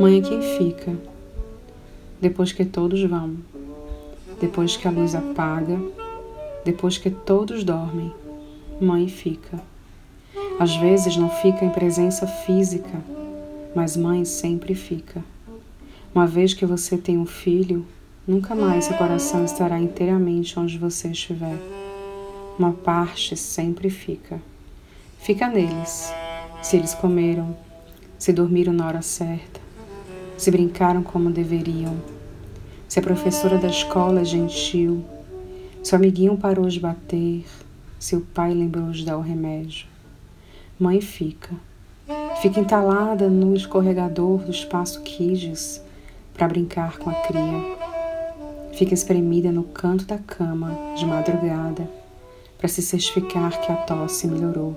Mãe é quem fica, depois que todos vão, depois que a luz apaga, depois que todos dormem. Mãe fica. Às vezes não fica em presença física, mas mãe sempre fica. Uma vez que você tem um filho, nunca mais seu coração estará inteiramente onde você estiver. Uma parte sempre fica. Fica neles, se eles comeram, se dormiram na hora certa, se brincaram como deveriam, se a professora da escola é gentil, se o amiguinho parou de bater, se o pai lembrou de dar o remédio. Mãe fica. Fica entalada no escorregador do espaço Kids para brincar com a cria. Fica espremida no canto da cama de madrugada para se certificar que a tosse melhorou.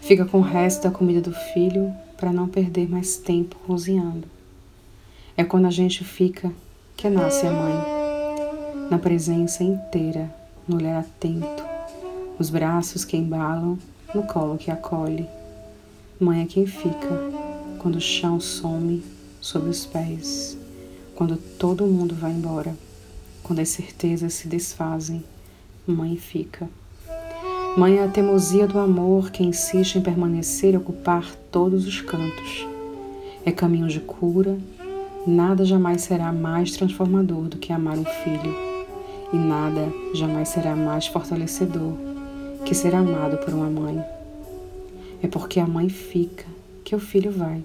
Fica com o resto da comida do filho para não perder mais tempo cozinhando. É quando a gente fica que nasce a mãe, na presença inteira, no olhar atento, os braços que embalam, no colo que acolhe. Mãe é quem fica quando o chão some sob os pés, quando todo mundo vai embora, quando as certezas se desfazem. Mãe fica. Mãe é a teimosia do amor que insiste em permanecer e ocupar todos os cantos. É caminho de cura, nada jamais será mais transformador do que amar um filho, e nada jamais será mais fortalecedor que ser amado por uma mãe. É porque a mãe fica que o filho vai.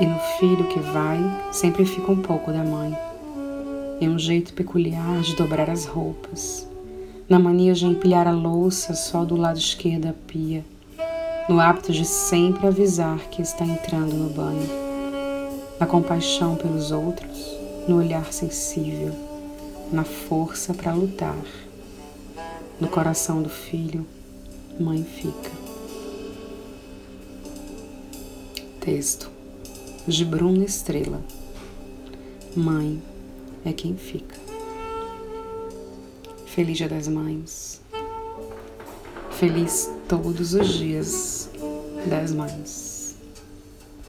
E no filho que vai, sempre fica um pouco da mãe. É um jeito peculiar de dobrar as roupas, na mania de empilhar a louça só do lado esquerdo da pia, no hábito de sempre avisar que está entrando no banho, na compaixão pelos outros, no olhar sensível, na força para lutar. No coração do filho, mãe fica. Texto de Bruna Estrela. Mãe é quem fica. Feliz Dia das Mães. Feliz todos os dias das mães.